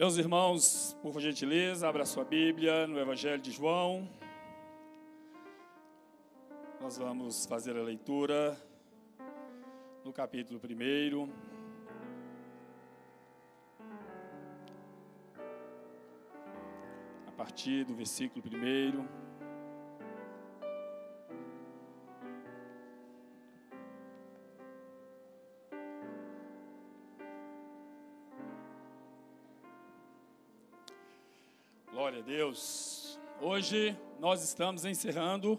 Meus irmãos, por gentileza, abra sua Bíblia no Evangelho de João. Nós vamos fazer a leitura no capítulo 1. A partir do versículo 1. Hoje nós estamos encerrando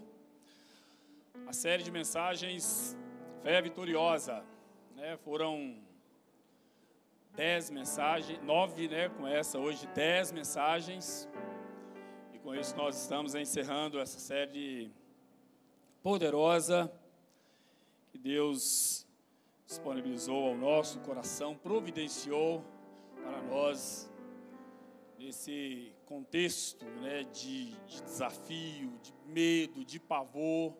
a série de mensagens Fé Vitoriosa. Né? Foram dez mensagens, nove, né? Com essa hoje dez mensagens. E com isso nós estamos encerrando essa série poderosa que Deus disponibilizou ao nosso coração, providenciou para nós nesse contexto né, de, de, desafio, de medo, de pavor.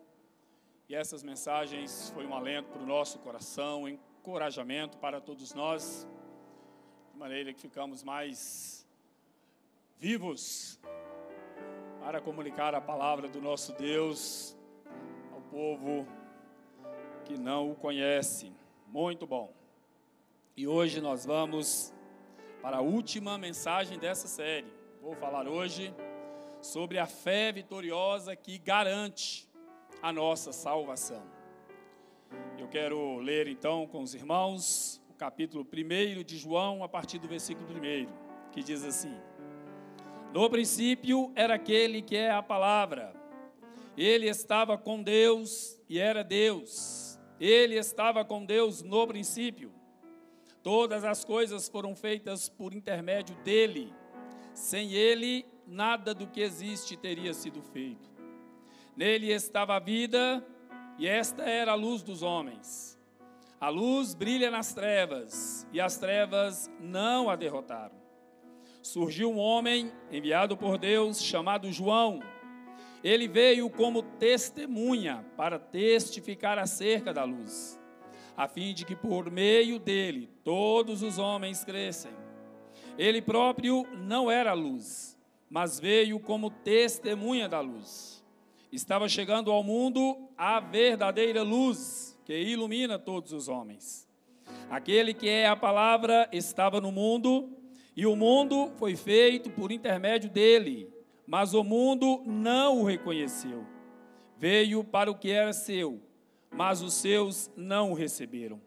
E essas mensagens foi um alento para o nosso coração, um encorajamento para todos nós, de maneira que ficamos mais vivos para comunicar a palavra do nosso Deus ao povo que não o conhece. Muito bom. E hoje nós vamos para a última mensagem dessa série. Vou falar hoje sobre a fé vitoriosa que garante a nossa salvação. Eu quero ler então com os irmãos o capítulo 1 de João, a partir do versículo 1, que diz assim: No princípio era aquele que é a palavra. Ele estava com Deus e era Deus. Ele estava com Deus no princípio. Todas as coisas foram feitas por intermédio dele. Sem ele, nada do que existe teria sido feito. Nele estava a vida, e esta era a luz dos homens. A luz brilha nas trevas, e as trevas não a derrotaram. Surgiu um homem enviado por Deus, chamado João. Ele veio como testemunha para testificar acerca da luz a fim de que por meio dele todos os homens crescem. Ele próprio não era luz, mas veio como testemunha da luz. Estava chegando ao mundo a verdadeira luz que ilumina todos os homens. Aquele que é a palavra estava no mundo, e o mundo foi feito por intermédio dele, mas o mundo não o reconheceu. Veio para o que era seu mas os seus não o receberam.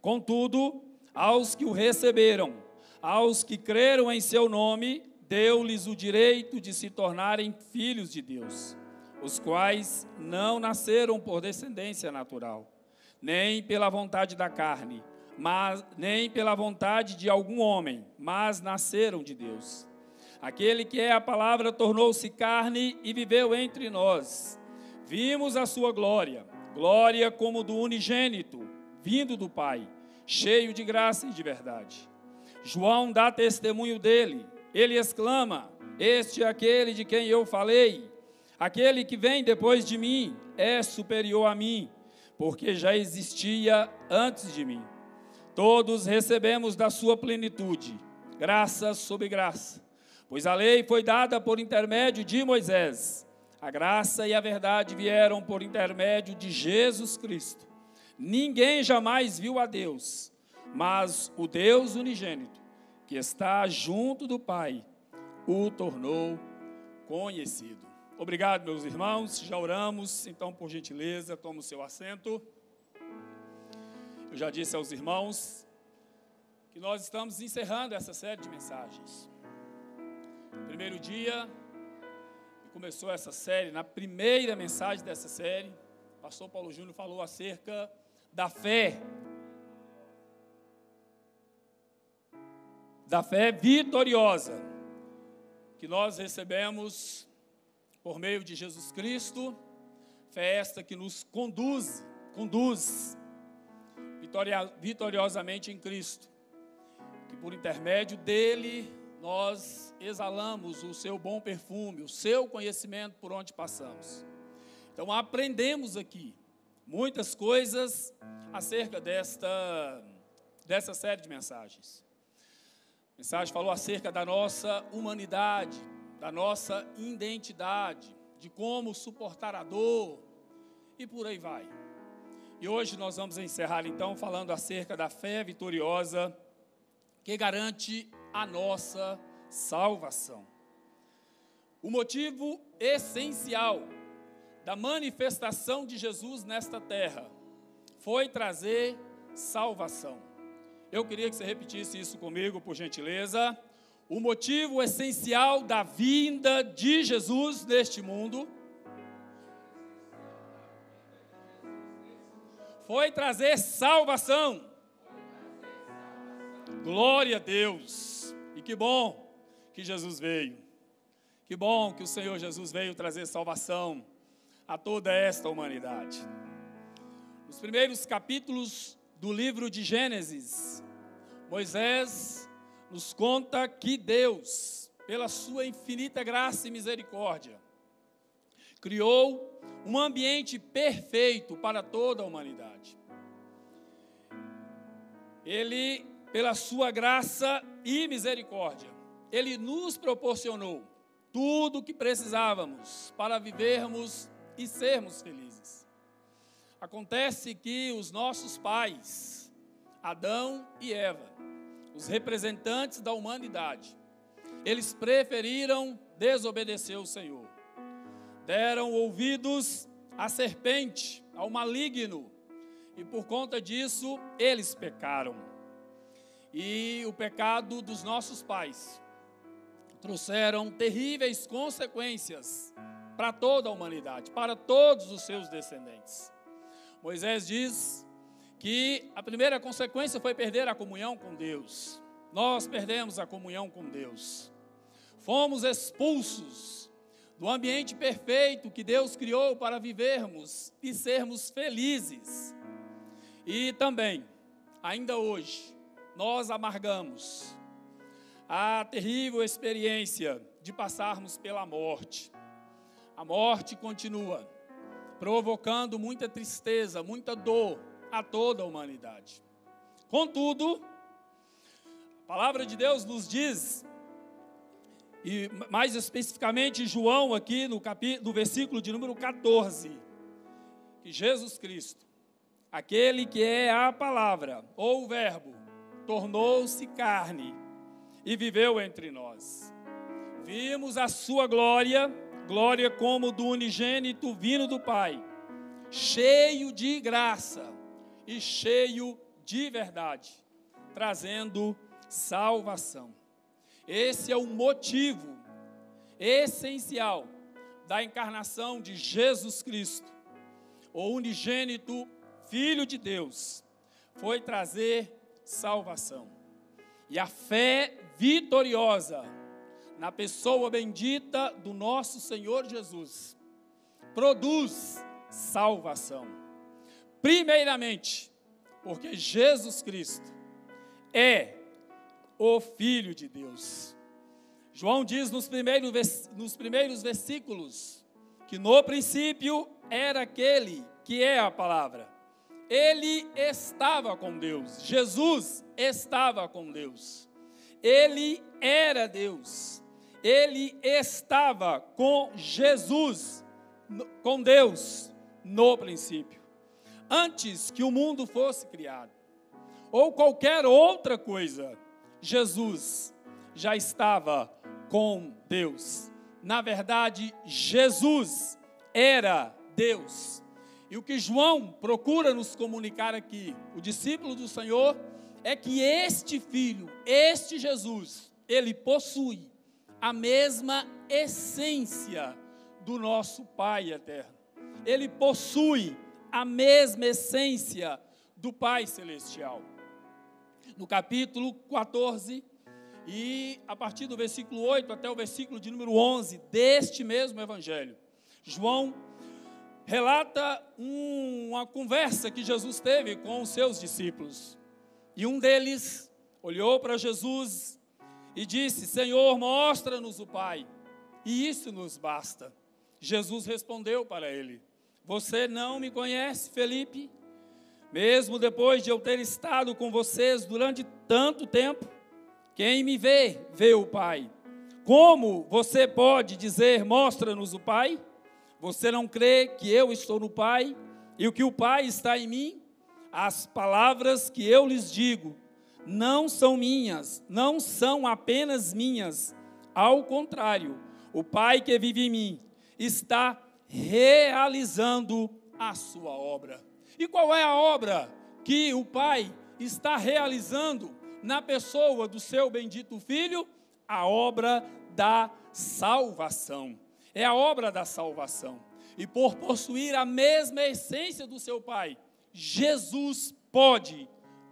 Contudo, aos que o receberam, aos que creram em seu nome, deu-lhes o direito de se tornarem filhos de Deus, os quais não nasceram por descendência natural, nem pela vontade da carne, mas nem pela vontade de algum homem, mas nasceram de Deus. Aquele que é a palavra tornou-se carne e viveu entre nós. Vimos a sua glória glória como do unigênito, vindo do Pai, cheio de graça e de verdade. João dá testemunho dele, ele exclama: Este é aquele de quem eu falei, aquele que vem depois de mim é superior a mim, porque já existia antes de mim. Todos recebemos da sua plenitude, graça sobre graça, pois a lei foi dada por intermédio de Moisés a graça e a verdade vieram por intermédio de Jesus Cristo. Ninguém jamais viu a Deus, mas o Deus unigênito, que está junto do Pai, o tornou conhecido. Obrigado, meus irmãos. Já oramos, então, por gentileza, toma o seu assento. Eu já disse aos irmãos que nós estamos encerrando essa série de mensagens. primeiro dia, começou essa série, na primeira mensagem dessa série, o pastor Paulo Júnior falou acerca da fé. Da fé vitoriosa que nós recebemos por meio de Jesus Cristo, fé esta que nos conduz, conduz vitoriosamente em Cristo, que por intermédio dele nós exalamos o seu bom perfume, o seu conhecimento por onde passamos. Então aprendemos aqui muitas coisas acerca desta, dessa série de mensagens. A mensagem falou acerca da nossa humanidade, da nossa identidade, de como suportar a dor e por aí vai. E hoje nós vamos encerrar então falando acerca da fé vitoriosa que garante a nossa salvação. O motivo essencial da manifestação de Jesus nesta terra foi trazer salvação. Eu queria que você repetisse isso comigo, por gentileza. O motivo essencial da vinda de Jesus neste mundo foi trazer salvação. Glória a Deus. E que bom que Jesus veio. Que bom que o Senhor Jesus veio trazer salvação a toda esta humanidade. Nos primeiros capítulos do livro de Gênesis, Moisés nos conta que Deus, pela sua infinita graça e misericórdia, criou um ambiente perfeito para toda a humanidade. Ele, pela sua graça e misericórdia, ele nos proporcionou tudo o que precisávamos para vivermos e sermos felizes. Acontece que os nossos pais, Adão e Eva, os representantes da humanidade, eles preferiram desobedecer o Senhor. Deram ouvidos à serpente, ao maligno, e por conta disso eles pecaram. E o pecado dos nossos pais trouxeram terríveis consequências para toda a humanidade, para todos os seus descendentes. Moisés diz que a primeira consequência foi perder a comunhão com Deus. Nós perdemos a comunhão com Deus. Fomos expulsos do ambiente perfeito que Deus criou para vivermos e sermos felizes. E também, ainda hoje, nós amargamos a terrível experiência de passarmos pela morte. A morte continua provocando muita tristeza, muita dor a toda a humanidade. Contudo, a palavra de Deus nos diz, e mais especificamente João aqui no, capítulo, no versículo de número 14, que Jesus Cristo, aquele que é a palavra ou o verbo, tornou-se carne e viveu entre nós. Vimos a sua glória, glória como do unigênito vindo do Pai, cheio de graça e cheio de verdade, trazendo salvação. Esse é o motivo essencial da encarnação de Jesus Cristo, o unigênito Filho de Deus, foi trazer salvação. E a fé vitoriosa na pessoa bendita do nosso Senhor Jesus, produz salvação. Primeiramente, porque Jesus Cristo é o Filho de Deus. João diz nos primeiros, nos primeiros versículos que no princípio era aquele que é a palavra. Ele estava com Deus. Jesus estava com Deus. Ele era Deus ele estava com Jesus, com Deus, no princípio, antes que o mundo fosse criado, ou qualquer outra coisa, Jesus já estava com Deus. Na verdade, Jesus era Deus. E o que João procura nos comunicar aqui, o discípulo do Senhor, é que este filho, este Jesus, ele possui a mesma essência do nosso Pai eterno. Ele possui a mesma essência do Pai celestial. No capítulo 14 e a partir do versículo 8 até o versículo de número 11 deste mesmo evangelho, João relata um, uma conversa que Jesus teve com os seus discípulos. E um deles olhou para Jesus e disse: Senhor, mostra-nos o Pai, e isso nos basta. Jesus respondeu para ele: Você não me conhece, Felipe? Mesmo depois de eu ter estado com vocês durante tanto tempo, Quem me vê, vê o Pai. Como você pode dizer, mostra-nos o Pai? Você não crê que eu estou no Pai e o que o Pai está em mim? As palavras que eu lhes digo não são minhas, não são apenas minhas. Ao contrário, o Pai que vive em mim está realizando a sua obra. E qual é a obra que o Pai está realizando na pessoa do seu bendito Filho? A obra da salvação. É a obra da salvação. E por possuir a mesma essência do seu Pai, Jesus pode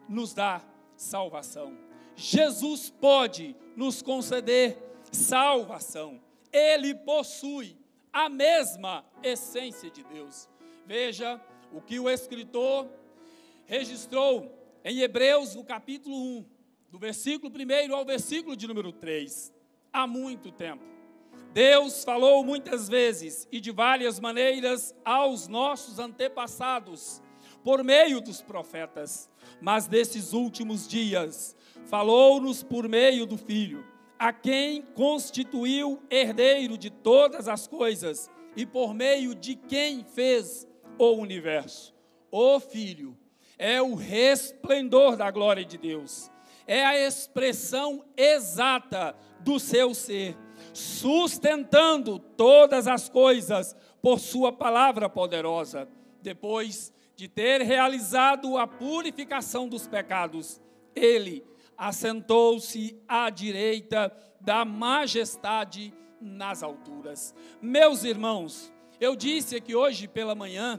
nos dar salvação. Jesus pode nos conceder salvação. Ele possui a mesma essência de Deus. Veja o que o escritor registrou em Hebreus, no capítulo 1, do versículo 1 ao versículo de número 3. Há muito tempo. Deus falou muitas vezes e de várias maneiras aos nossos antepassados, por meio dos profetas, mas desses últimos dias, falou-nos por meio do Filho, a quem constituiu herdeiro de todas as coisas e por meio de quem fez o universo. O Filho é o resplendor da glória de Deus, é a expressão exata do seu ser, sustentando todas as coisas por Sua palavra poderosa. Depois de ter realizado a purificação dos pecados, Ele assentou-se à direita da majestade nas alturas. Meus irmãos, eu disse aqui hoje pela manhã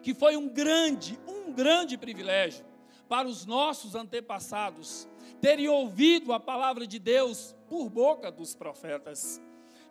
que foi um grande, um grande privilégio para os nossos antepassados terem ouvido a palavra de Deus por boca dos profetas.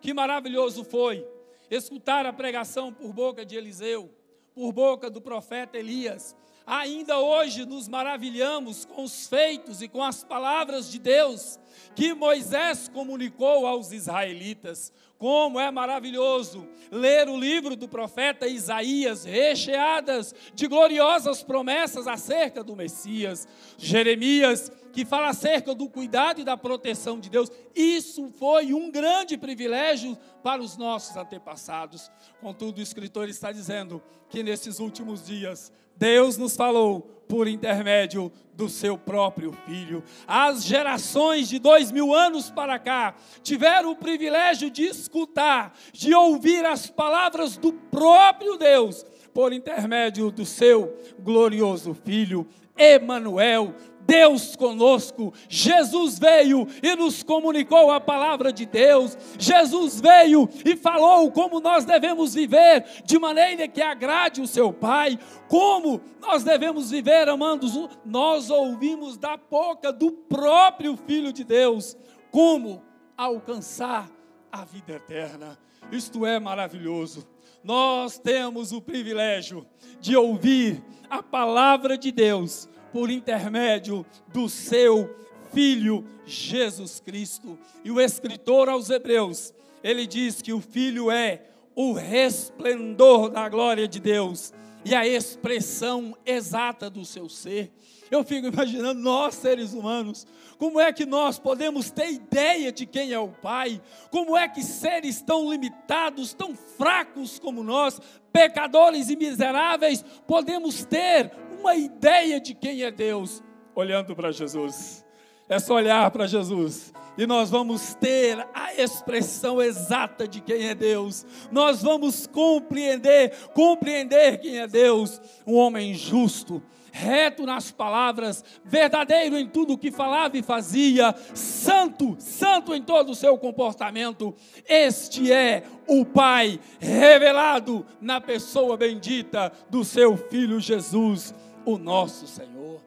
Que maravilhoso foi escutar a pregação por boca de Eliseu, por boca do profeta Elias. Ainda hoje nos maravilhamos com os feitos e com as palavras de Deus que Moisés comunicou aos israelitas. Como é maravilhoso ler o livro do profeta Isaías, recheadas de gloriosas promessas acerca do Messias. Jeremias, que fala acerca do cuidado e da proteção de Deus. Isso foi um grande privilégio para os nossos antepassados. Contudo, o escritor está dizendo que nesses últimos dias, Deus nos falou por intermédio do seu próprio filho. As gerações de dois mil anos para cá tiveram o privilégio de escutar, de ouvir as palavras do próprio Deus por intermédio do seu glorioso filho, Emanuel, Deus conosco. Jesus veio e nos comunicou a palavra de Deus. Jesus veio e falou como nós devemos viver de maneira que agrade o seu Pai. Como nós devemos viver amando nós ouvimos da boca do próprio Filho de Deus como alcançar a vida eterna. Isto é maravilhoso. Nós temos o privilégio de ouvir a palavra de Deus por intermédio do seu Filho Jesus Cristo. E o escritor aos Hebreus, ele diz que o Filho é o resplendor da glória de Deus e a expressão exata do seu ser. Eu fico imaginando nós, seres humanos, como é que nós podemos ter ideia de quem é o Pai? Como é que seres tão limitados, tão fracos como nós, pecadores e miseráveis, podemos ter uma ideia de quem é Deus olhando para Jesus. É só olhar para Jesus e nós vamos ter a expressão exata de quem é Deus. Nós vamos compreender, compreender quem é Deus, um homem justo, reto nas palavras, verdadeiro em tudo o que falava e fazia, santo, santo em todo o seu comportamento. Este é o Pai revelado na pessoa bendita do seu filho Jesus o nosso Senhor.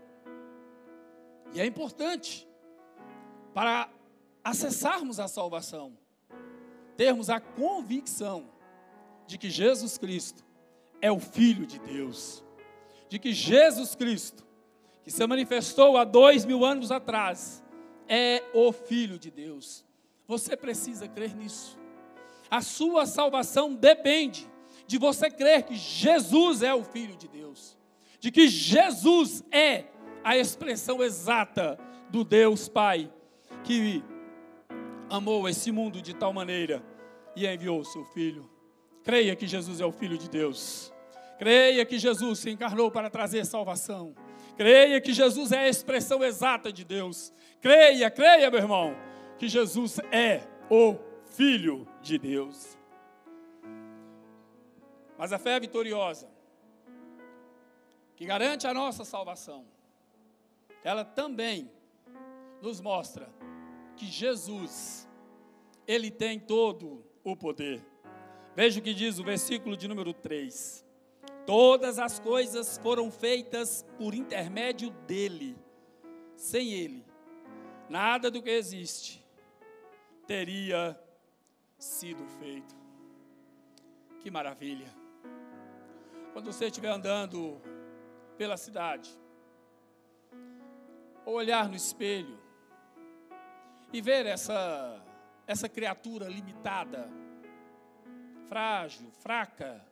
E é importante para acessarmos a salvação, termos a convicção de que Jesus Cristo é o Filho de Deus, de que Jesus Cristo, que se manifestou há dois mil anos atrás, é o Filho de Deus. Você precisa crer nisso. A sua salvação depende de você crer que Jesus é o Filho de Deus de que Jesus é a expressão exata do Deus Pai que amou esse mundo de tal maneira e enviou o seu filho. Creia que Jesus é o Filho de Deus. Creia que Jesus se encarnou para trazer salvação. Creia que Jesus é a expressão exata de Deus. Creia, creia, meu irmão, que Jesus é o Filho de Deus. Mas a fé é vitoriosa, que garante a nossa salvação, ela também nos mostra que Jesus, Ele tem todo o poder. Veja o que diz o versículo de número 3. Todas as coisas foram feitas por intermédio dele. Sem ele, nada do que existe teria sido feito. Que maravilha. Quando você estiver andando pela cidade, ou olhar no espelho e ver essa essa criatura limitada, frágil, fraca,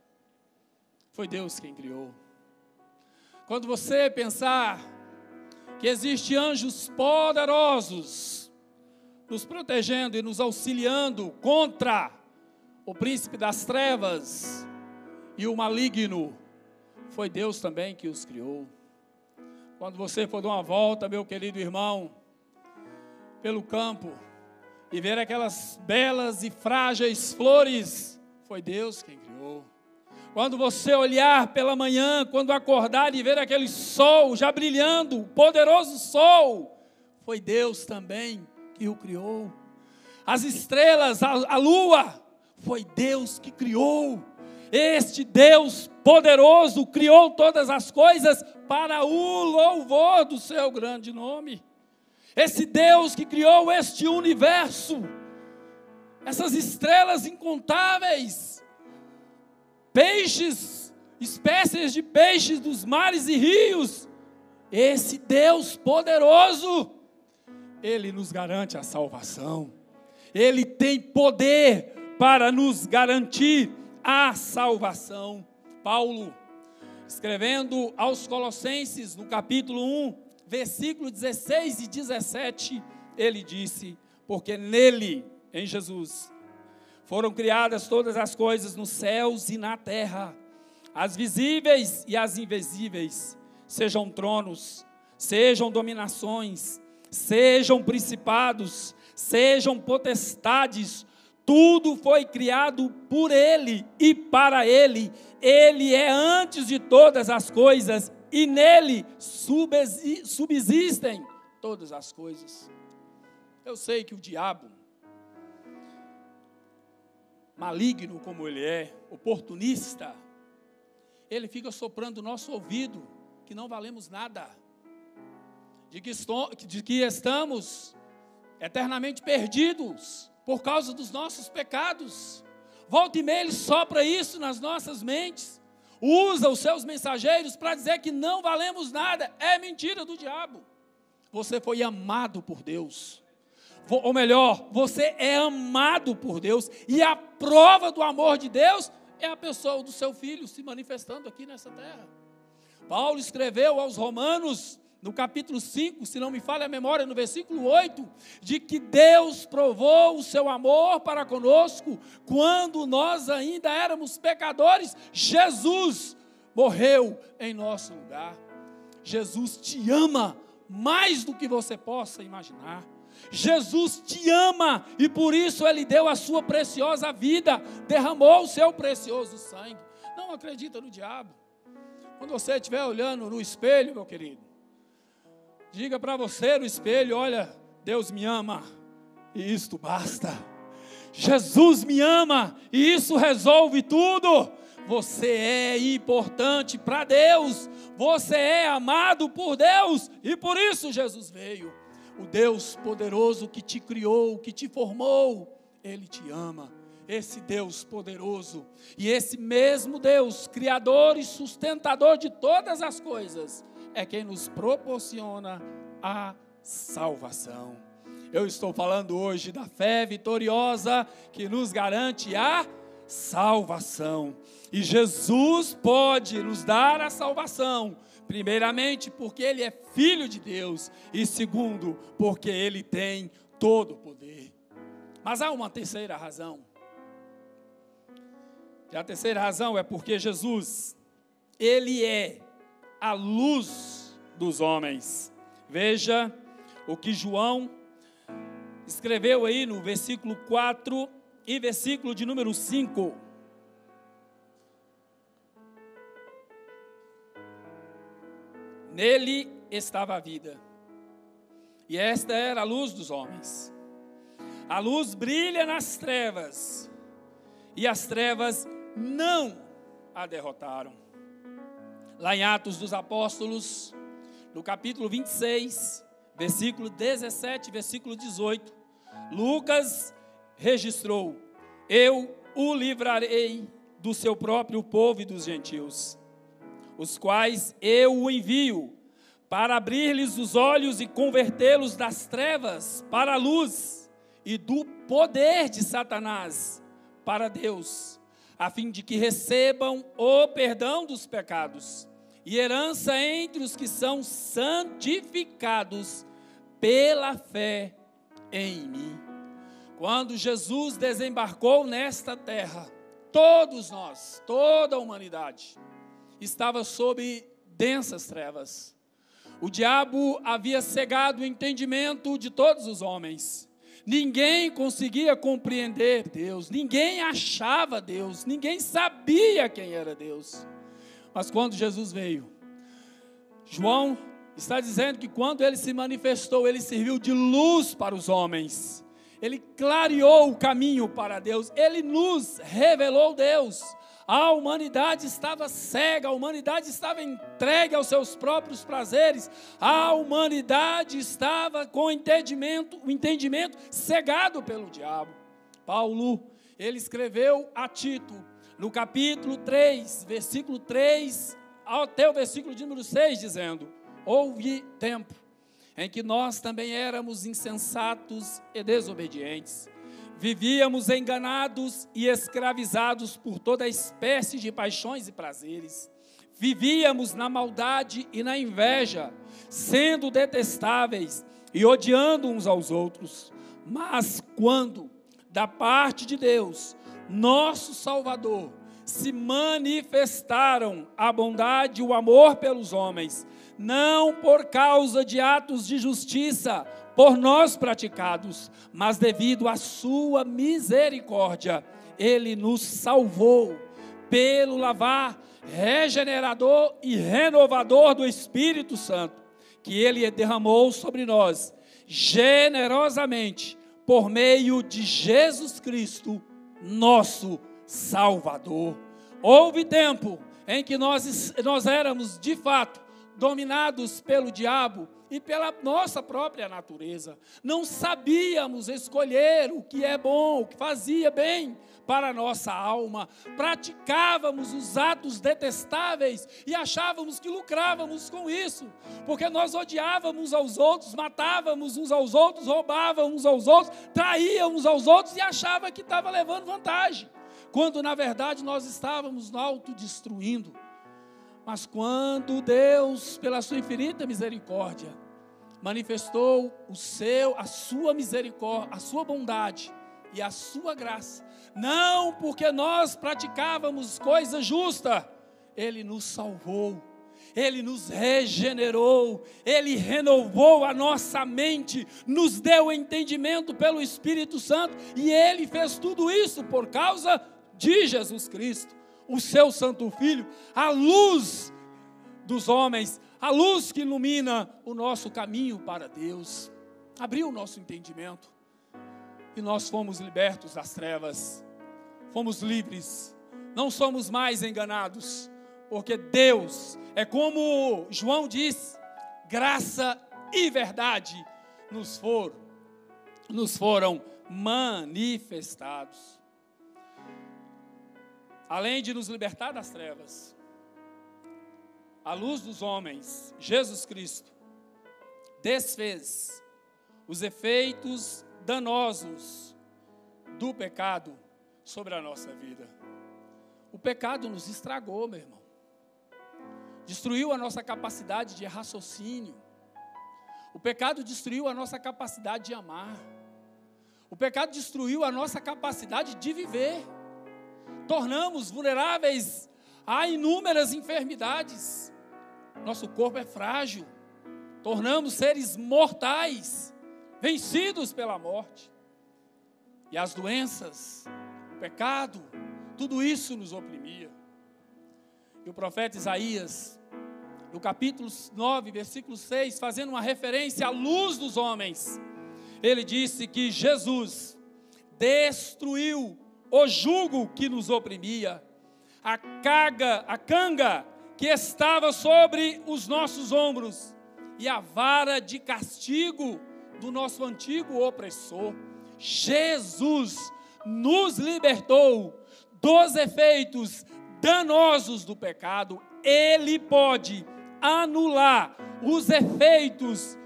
foi Deus quem criou. Quando você pensar que existem anjos poderosos nos protegendo e nos auxiliando contra o príncipe das trevas e o maligno, foi Deus também que os criou. Quando você for dar uma volta, meu querido irmão, pelo campo e ver aquelas belas e frágeis flores, foi Deus quem criou. Quando você olhar pela manhã, quando acordar e ver aquele sol já brilhando, poderoso sol, foi Deus também que o criou. As estrelas, a, a lua, foi Deus que criou. Este Deus poderoso criou todas as coisas para o louvor do seu grande nome. Esse Deus que criou este universo, essas estrelas incontáveis, peixes, espécies de peixes dos mares e rios. Esse Deus poderoso, Ele nos garante a salvação. Ele tem poder para nos garantir a salvação. Paulo, escrevendo aos Colossenses, no capítulo 1, versículo 16 e 17, ele disse: Porque nele, em Jesus, foram criadas todas as coisas nos céus e na terra, as visíveis e as invisíveis, sejam tronos, sejam dominações, sejam principados, sejam potestades, tudo foi criado por Ele e para Ele. Ele é antes de todas as coisas e nele subsistem todas as coisas. Eu sei que o diabo maligno como ele é, oportunista, ele fica soprando o nosso ouvido que não valemos nada, de que, de que estamos eternamente perdidos por causa dos nossos pecados. Volta e meia ele sopra isso nas nossas mentes, usa os seus mensageiros para dizer que não valemos nada. É mentira do diabo. Você foi amado por Deus ou melhor, você é amado por Deus, e a prova do amor de Deus é a pessoa do seu filho se manifestando aqui nessa terra. Paulo escreveu aos Romanos, no capítulo 5, se não me falha a memória, no versículo 8, de que Deus provou o seu amor para conosco quando nós ainda éramos pecadores, Jesus morreu em nosso lugar. Jesus te ama mais do que você possa imaginar. Jesus te ama e por isso ele deu a sua preciosa vida, derramou o seu precioso sangue. Não acredita no diabo. Quando você estiver olhando no espelho, meu querido, diga para você no espelho: olha, Deus me ama e isto basta. Jesus me ama e isso resolve tudo. Você é importante para Deus, você é amado por Deus e por isso Jesus veio o Deus poderoso que te criou, que te formou, Ele te ama. Esse Deus poderoso e esse mesmo Deus, Criador e sustentador de todas as coisas, é quem nos proporciona a salvação. Eu estou falando hoje da fé vitoriosa que nos garante a salvação. E Jesus pode nos dar a salvação Primeiramente, porque ele é filho de Deus, e segundo, porque ele tem todo o poder. Mas há uma terceira razão. E a terceira razão é porque Jesus, Ele é a luz dos homens. Veja o que João escreveu aí no versículo 4 e versículo de número 5. Nele estava a vida, e esta era a luz dos homens. A luz brilha nas trevas, e as trevas não a derrotaram. Lá em Atos dos Apóstolos, no capítulo 26, versículo 17, versículo 18, Lucas registrou: Eu o livrarei do seu próprio povo e dos gentios, os quais eu o envio para abrir-lhes os olhos e convertê-los das trevas para a luz e do poder de Satanás para Deus, a fim de que recebam o perdão dos pecados e herança entre os que são santificados pela fé em mim. Quando Jesus desembarcou nesta terra, todos nós, toda a humanidade, estava sob densas trevas. O diabo havia cegado o entendimento de todos os homens. Ninguém conseguia compreender Deus, ninguém achava Deus, ninguém sabia quem era Deus. Mas quando Jesus veio, João está dizendo que quando ele se manifestou, ele serviu de luz para os homens. Ele clareou o caminho para Deus, ele nos revelou Deus. A humanidade estava cega, a humanidade estava entregue aos seus próprios prazeres, a humanidade estava com entendimento, o entendimento cegado pelo diabo. Paulo, ele escreveu a Tito, no capítulo 3, versículo 3 até o versículo de número 6, dizendo: Houve tempo em que nós também éramos insensatos e desobedientes. Vivíamos enganados e escravizados por toda espécie de paixões e prazeres. Vivíamos na maldade e na inveja, sendo detestáveis e odiando uns aos outros. Mas quando, da parte de Deus, nosso Salvador, se manifestaram a bondade e o amor pelos homens, não por causa de atos de justiça por nós praticados, mas devido à sua misericórdia, ele nos salvou pelo lavar regenerador e renovador do Espírito Santo, que ele derramou sobre nós generosamente por meio de Jesus Cristo, nosso Salvador. Houve tempo em que nós, nós éramos de fato dominados pelo diabo e pela nossa própria natureza. Não sabíamos escolher o que é bom, o que fazia bem para a nossa alma. Praticávamos os atos detestáveis e achávamos que lucrávamos com isso, porque nós odiávamos aos outros, matávamos uns aos outros, roubávamos uns aos outros, traíamos aos outros e achava que estava levando vantagem, quando na verdade nós estávamos autodestruindo. Mas quando Deus, pela sua infinita misericórdia, manifestou o seu, a sua misericórdia, a sua bondade e a sua graça, não porque nós praticávamos coisa justa, ele nos salvou. Ele nos regenerou, Ele renovou a nossa mente, nos deu entendimento pelo Espírito Santo, e Ele fez tudo isso por causa de Jesus Cristo o seu Santo Filho, a luz dos homens, a luz que ilumina o nosso caminho para Deus. Abriu o nosso entendimento e nós fomos libertos das trevas, fomos livres, não somos mais enganados, porque Deus é como João diz, graça e verdade nos foram, nos foram manifestados além de nos libertar das trevas, a luz dos homens, Jesus Cristo, desfez os efeitos danosos do pecado sobre a nossa vida. O pecado nos estragou, meu irmão. Destruiu a nossa capacidade de raciocínio. O pecado destruiu a nossa capacidade de amar. O pecado destruiu a nossa capacidade de viver. Tornamos vulneráveis a inúmeras enfermidades. Nosso corpo é frágil. Tornamos seres mortais, vencidos pela morte. E as doenças, o pecado, tudo isso nos oprimia. E o profeta Isaías, no capítulo 9, versículo 6, fazendo uma referência à luz dos homens, ele disse que Jesus destruiu o jugo que nos oprimia, a carga, a canga que estava sobre os nossos ombros e a vara de castigo do nosso antigo opressor. Jesus nos libertou dos efeitos danosos do pecado. Ele pode anular os efeitos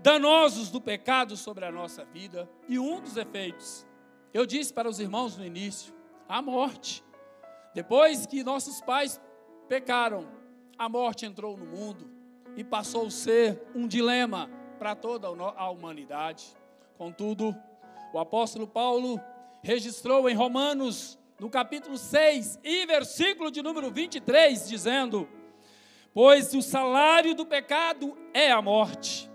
danosos do pecado sobre a nossa vida. E um dos efeitos, eu disse para os irmãos no início, a morte. Depois que nossos pais pecaram, a morte entrou no mundo e passou a ser um dilema para toda a humanidade. Contudo, o apóstolo Paulo registrou em Romanos, no capítulo 6 e versículo de número 23, dizendo: Pois o salário do pecado é a morte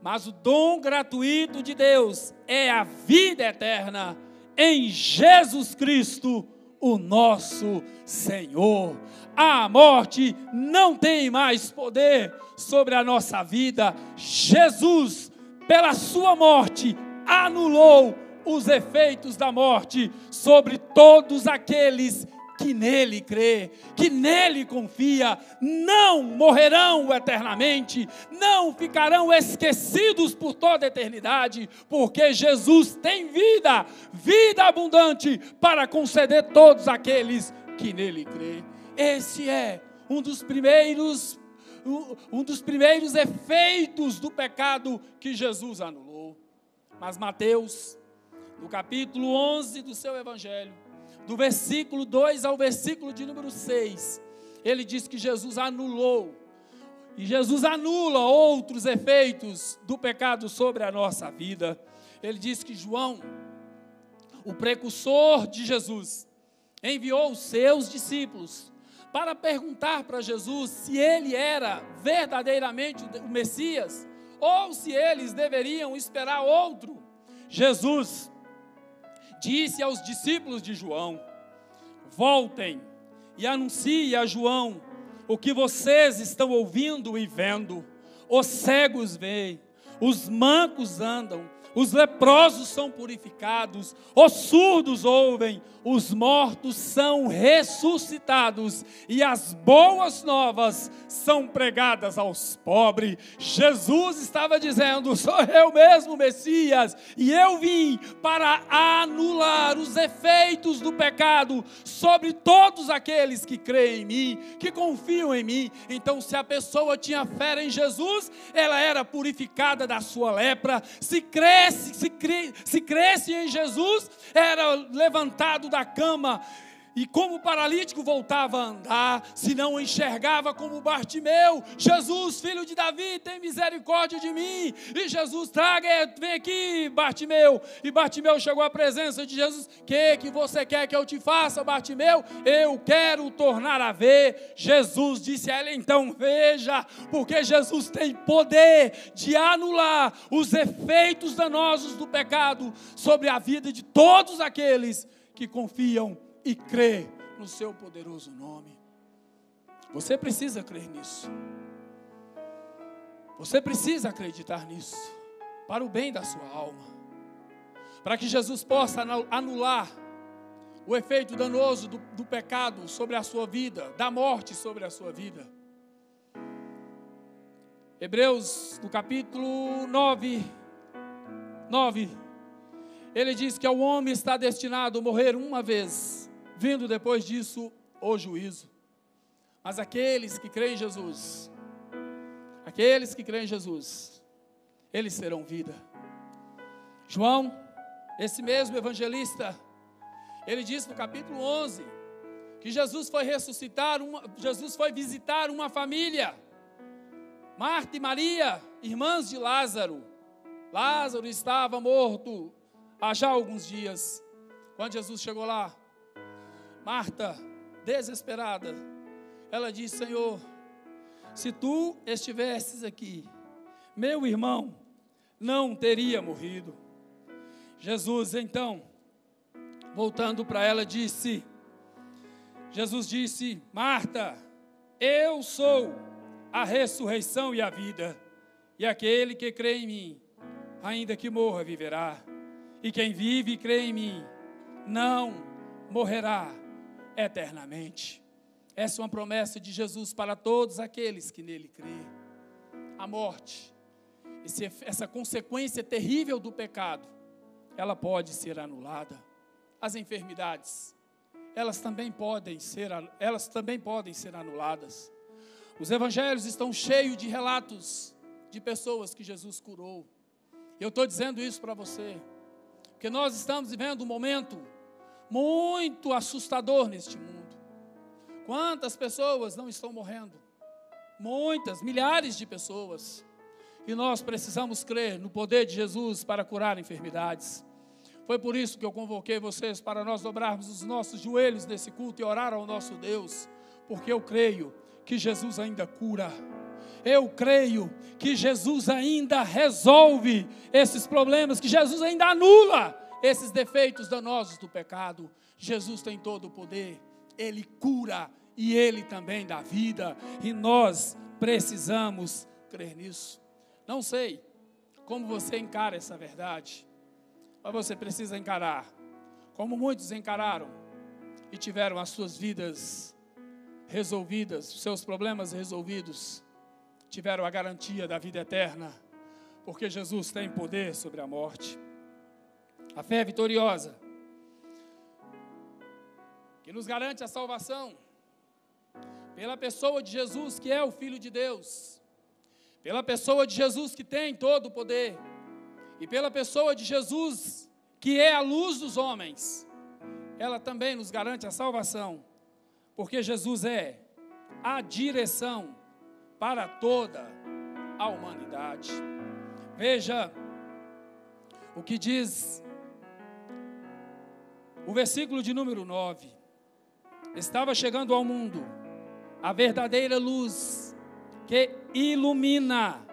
mas o dom gratuito de Deus é a vida eterna em Jesus Cristo, o nosso Senhor. A morte não tem mais poder sobre a nossa vida. Jesus, pela sua morte, anulou os efeitos da morte sobre todos aqueles que nele crê, que nele confia, não morrerão eternamente, não ficarão esquecidos por toda a eternidade, porque Jesus tem vida, vida abundante para conceder todos aqueles que nele crê. Esse é um dos primeiros um dos primeiros efeitos do pecado que Jesus anulou. Mas Mateus, no capítulo 11 do seu evangelho, do versículo 2 ao versículo de número 6, ele diz que Jesus anulou, e Jesus anula outros efeitos do pecado sobre a nossa vida. Ele diz que João, o precursor de Jesus, enviou os seus discípulos para perguntar para Jesus se ele era verdadeiramente o Messias ou se eles deveriam esperar outro. Jesus disse aos discípulos de João: Voltem e anunciem a João o que vocês estão ouvindo e vendo. Os cegos veem, os mancos andam, os leprosos são purificados, os surdos ouvem, os mortos são ressuscitados e as boas novas são pregadas aos pobres. Jesus estava dizendo: Sou eu mesmo, Messias, e eu vim para anular os efeitos do pecado sobre todos aqueles que creem em mim, que confiam em mim. Então, se a pessoa tinha fé em Jesus, ela era purificada da sua lepra. Se cresce, se, cre, se cresce em Jesus, era levantado da cama e como o paralítico voltava a andar, se não enxergava como Bartimeu, Jesus, filho de Davi, tem misericórdia de mim. E Jesus, traga, vem aqui, Bartimeu. E Bartimeu chegou à presença de Jesus. Que que você quer que eu te faça, Bartimeu? Eu quero tornar a ver. Jesus disse a ele, então veja, porque Jesus tem poder de anular os efeitos danosos do pecado sobre a vida de todos aqueles que confiam e crê no seu poderoso nome. Você precisa crer nisso. Você precisa acreditar nisso, para o bem da sua alma, para que Jesus possa anular o efeito danoso do, do, pecado sobre a sua vida, da morte sobre a sua vida. Hebreus, no capítulo 9, 9, ele diz que o homem está destinado a morrer uma vez, vindo depois disso o juízo. Mas aqueles que creem em Jesus, aqueles que creem em Jesus, eles serão vida. João, esse mesmo evangelista, ele diz no capítulo 11 que Jesus foi ressuscitar, uma, Jesus foi visitar uma família. Marta e Maria, irmãs de Lázaro. Lázaro estava morto há já alguns dias, quando Jesus chegou lá, Marta, desesperada, ela disse: Senhor, se tu estivesses aqui, meu irmão não teria morrido. Jesus, então, voltando para ela, disse: Jesus disse, Marta, eu sou a ressurreição e a vida, e aquele que crê em mim, ainda que morra, viverá, e quem vive e crê em mim, não morrerá eternamente. Essa é uma promessa de Jesus para todos aqueles que nele crêem. A morte, esse, essa consequência terrível do pecado, ela pode ser anulada. As enfermidades, elas também podem ser, elas também podem ser anuladas. Os evangelhos estão cheios de relatos de pessoas que Jesus curou. Eu estou dizendo isso para você, porque nós estamos vivendo um momento muito assustador neste mundo. Quantas pessoas não estão morrendo? Muitas, milhares de pessoas. E nós precisamos crer no poder de Jesus para curar enfermidades. Foi por isso que eu convoquei vocês para nós dobrarmos os nossos joelhos nesse culto e orar ao nosso Deus, porque eu creio que Jesus ainda cura. Eu creio que Jesus ainda resolve esses problemas, que Jesus ainda anula esses defeitos danosos do pecado. Jesus tem todo o poder, ele cura e ele também dá vida, e nós precisamos crer nisso. Não sei como você encara essa verdade. Mas você precisa encarar, como muitos encararam e tiveram as suas vidas resolvidas, seus problemas resolvidos, tiveram a garantia da vida eterna, porque Jesus tem poder sobre a morte. A fé é vitoriosa, que nos garante a salvação, pela pessoa de Jesus, que é o Filho de Deus, pela pessoa de Jesus que tem todo o poder e pela pessoa de Jesus, que é a luz dos homens, ela também nos garante a salvação, porque Jesus é a direção para toda a humanidade. Veja o que diz o versículo de número 9. Estava chegando ao mundo a verdadeira luz que ilumina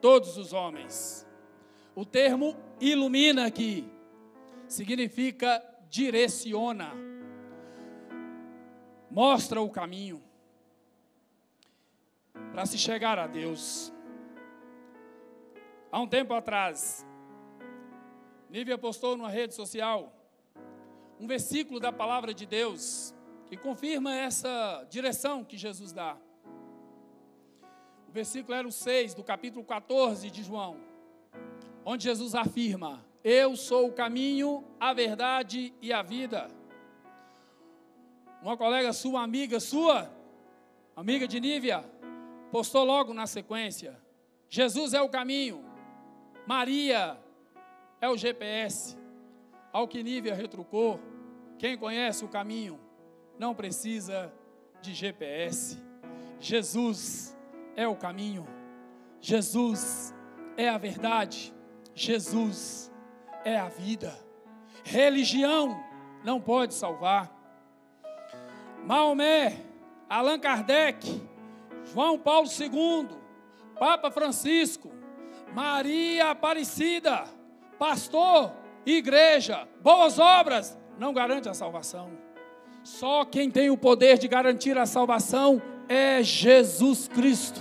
todos os homens. O termo ilumina aqui significa direciona, mostra o caminho para se chegar a Deus. Há um tempo atrás, Nívia postou numa rede social um versículo da palavra de Deus que confirma essa direção que Jesus dá. O versículo era o 6 do capítulo 14 de João onde Jesus afirma: Eu sou o caminho, a verdade e a vida. Uma colega sua, amiga sua, amiga de Nívia, postou logo na sequência: Jesus é o caminho, Maria é o GPS. Ao que Nívia retrucou: Quem conhece o caminho não precisa de GPS. Jesus é o caminho, Jesus é a verdade. Jesus é a vida. Religião não pode salvar. Maomé, Allan Kardec, João Paulo II, Papa Francisco, Maria Aparecida, pastor, igreja, boas obras, não garante a salvação. Só quem tem o poder de garantir a salvação é Jesus Cristo,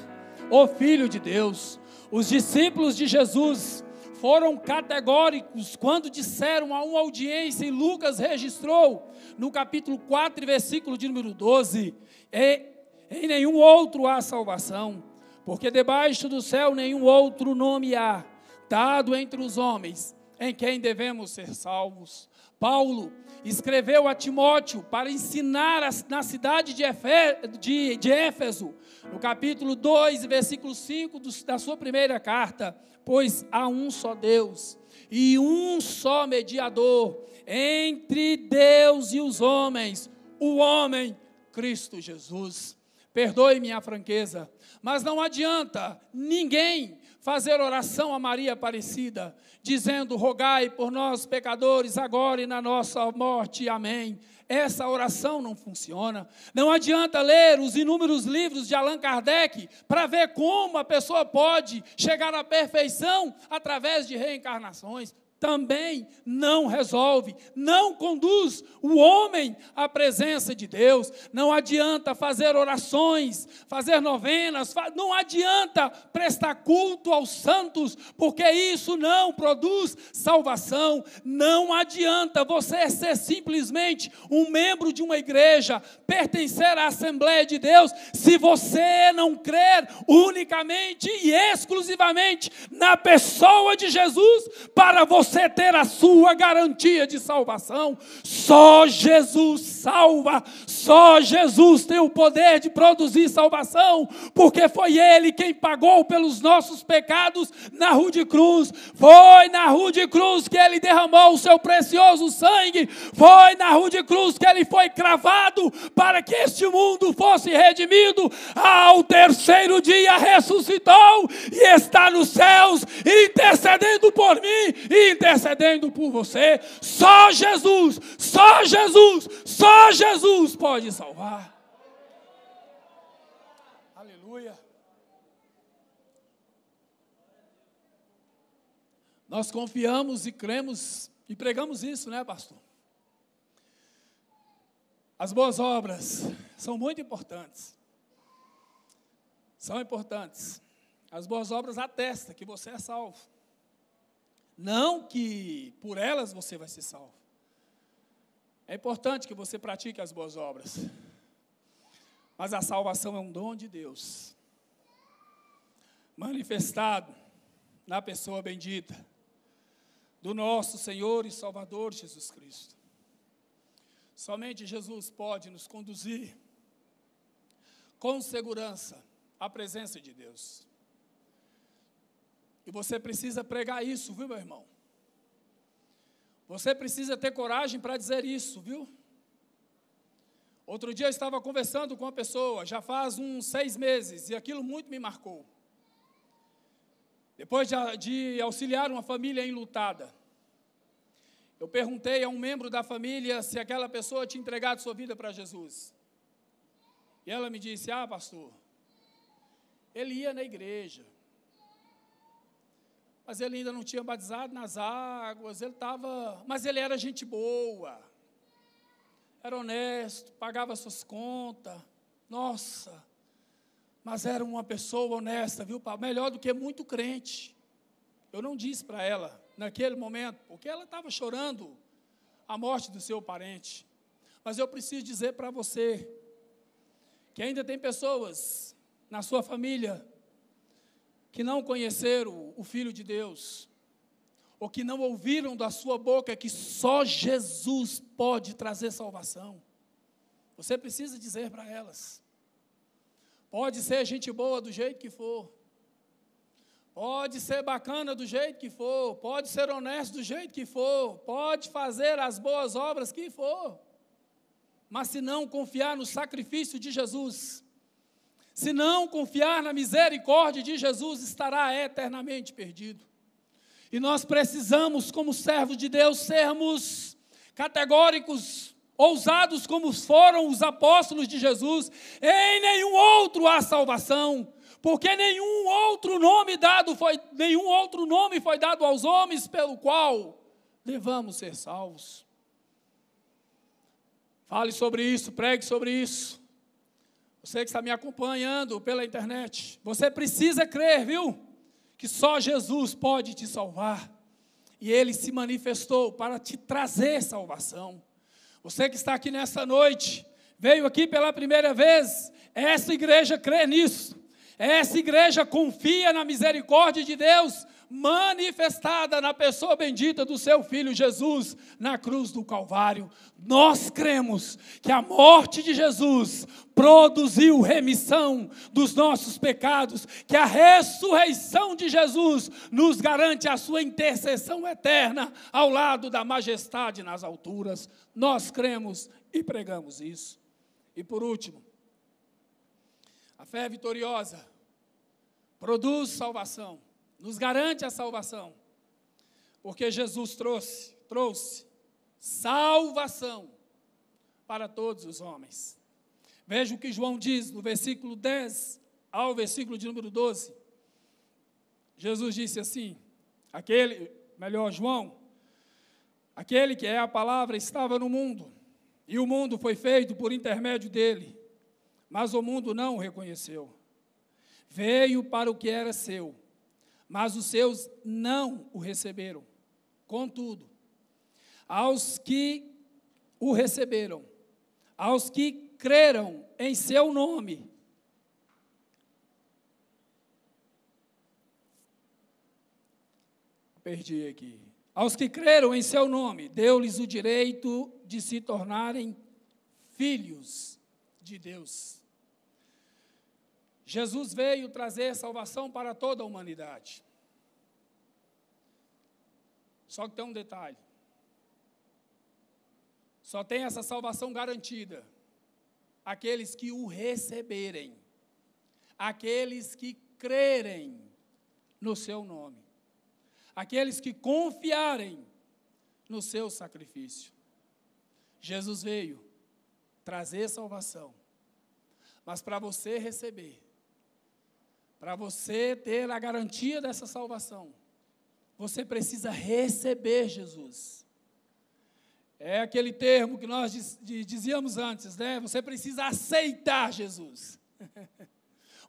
o Filho de Deus. Os discípulos de Jesus foram categóricos quando disseram a uma audiência, e Lucas registrou no capítulo 4, versículo de número 12: e, em nenhum outro há salvação, porque debaixo do céu nenhum outro nome há, dado entre os homens, em quem devemos ser salvos. Paulo escreveu a Timóteo para ensinar na cidade de, Éfeso, no capítulo 2, versículo 5 da sua primeira carta pois há um só Deus e um só mediador entre Deus e os homens, o homem Cristo Jesus. Perdoe minha franqueza, mas não adianta ninguém fazer oração a Maria Aparecida, dizendo: Rogai por nós, pecadores, agora e na nossa morte. Amém. Essa oração não funciona. Não adianta ler os inúmeros livros de Allan Kardec para ver como a pessoa pode chegar à perfeição através de reencarnações também não resolve, não conduz o homem à presença de Deus. Não adianta fazer orações, fazer novenas, não adianta prestar culto aos santos, porque isso não produz salvação. Não adianta você ser simplesmente um membro de uma igreja, pertencer à Assembleia de Deus, se você não crer unicamente e exclusivamente na pessoa de Jesus para você você ter a sua garantia de salvação. Só Jesus salva, só Jesus tem o poder de produzir salvação, porque foi Ele quem pagou pelos nossos pecados na rua de cruz. Foi na rua de cruz que Ele derramou o seu precioso sangue. Foi na rua de cruz que Ele foi cravado para que este mundo fosse redimido. Ao terceiro dia ressuscitou e está nos céus intercedendo por mim e intercedendo por você. Só Jesus, só Jesus, só Jesus pode salvar. Aleluia. Nós confiamos e cremos e pregamos isso, né, pastor? As boas obras são muito importantes. São importantes. As boas obras atestam que você é salvo. Não que por elas você vai ser salvo. É importante que você pratique as boas obras. Mas a salvação é um dom de Deus, manifestado na pessoa bendita do nosso Senhor e Salvador Jesus Cristo. Somente Jesus pode nos conduzir com segurança à presença de Deus. E você precisa pregar isso, viu, meu irmão? Você precisa ter coragem para dizer isso, viu? Outro dia eu estava conversando com uma pessoa, já faz uns seis meses, e aquilo muito me marcou. Depois de, de auxiliar uma família enlutada, eu perguntei a um membro da família se aquela pessoa tinha entregado sua vida para Jesus. E ela me disse: Ah, pastor, ele ia na igreja, mas ele ainda não tinha batizado nas águas, ele estava, mas ele era gente boa, era honesto, pagava suas contas, nossa, mas era uma pessoa honesta, viu, Paulo? Melhor do que muito crente. Eu não disse para ela naquele momento, porque ela estava chorando a morte do seu parente. Mas eu preciso dizer para você que ainda tem pessoas na sua família que não conheceram o Filho de Deus, ou que não ouviram da sua boca que só Jesus pode trazer salvação, você precisa dizer para elas. Pode ser gente boa do jeito que for, pode ser bacana do jeito que for, pode ser honesto do jeito que for, pode fazer as boas obras que for, mas se não confiar no sacrifício de Jesus, se não confiar na misericórdia de Jesus, estará eternamente perdido. E nós precisamos, como servos de Deus, sermos categóricos, ousados como foram os apóstolos de Jesus. Em nenhum outro há salvação, porque nenhum outro nome dado foi, nenhum outro nome foi dado aos homens pelo qual devamos ser salvos. Fale sobre isso, pregue sobre isso. Você que está me acompanhando pela internet, você precisa crer, viu? Que só Jesus pode te salvar. E ele se manifestou para te trazer salvação. Você que está aqui nessa noite, veio aqui pela primeira vez, essa igreja crê nisso. Essa igreja confia na misericórdia de Deus manifestada na pessoa bendita do seu filho Jesus na cruz do Calvário. Nós cremos que a morte de Jesus produziu remissão dos nossos pecados, que a ressurreição de Jesus nos garante a sua intercessão eterna ao lado da majestade nas alturas. Nós cremos e pregamos isso. E por último, a fé vitoriosa produz salvação nos garante a salvação. Porque Jesus trouxe, trouxe salvação para todos os homens. Veja o que João diz no versículo 10 ao versículo de número 12. Jesus disse assim: aquele, melhor, João, aquele que é a palavra estava no mundo, e o mundo foi feito por intermédio dele, mas o mundo não o reconheceu. Veio para o que era seu, mas os seus não o receberam. Contudo, aos que o receberam, aos que creram em seu nome, perdi aqui. Aos que creram em seu nome, deu-lhes o direito de se tornarem filhos de Deus. Jesus veio trazer salvação para toda a humanidade. Só que tem um detalhe. Só tem essa salvação garantida aqueles que o receberem, aqueles que crerem no seu nome, aqueles que confiarem no seu sacrifício. Jesus veio trazer salvação, mas para você receber, para você ter a garantia dessa salvação, você precisa receber Jesus. É aquele termo que nós dizíamos antes, né? Você precisa aceitar Jesus.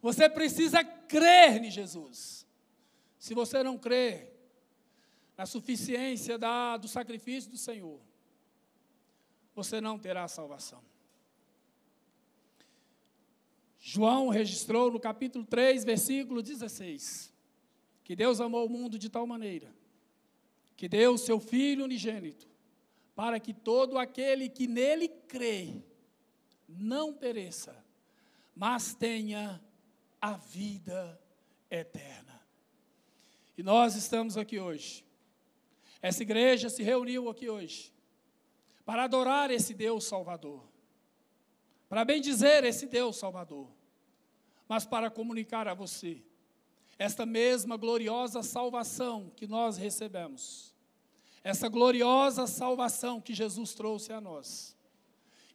Você precisa crer em Jesus. Se você não crer na suficiência da, do sacrifício do Senhor, você não terá salvação. João registrou no capítulo 3, versículo 16, que Deus amou o mundo de tal maneira que deu o seu Filho unigênito, para que todo aquele que nele crê não pereça, mas tenha a vida eterna. E nós estamos aqui hoje. Essa igreja se reuniu aqui hoje para adorar esse Deus Salvador para bem dizer esse Deus Salvador, mas para comunicar a você esta mesma gloriosa salvação que nós recebemos, essa gloriosa salvação que Jesus trouxe a nós.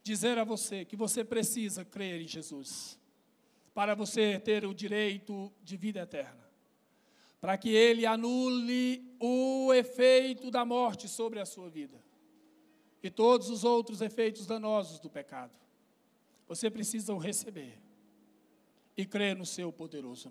Dizer a você que você precisa crer em Jesus, para você ter o direito de vida eterna, para que Ele anule o efeito da morte sobre a sua vida e todos os outros efeitos danosos do pecado. Você precisa o receber e crer no seu poderoso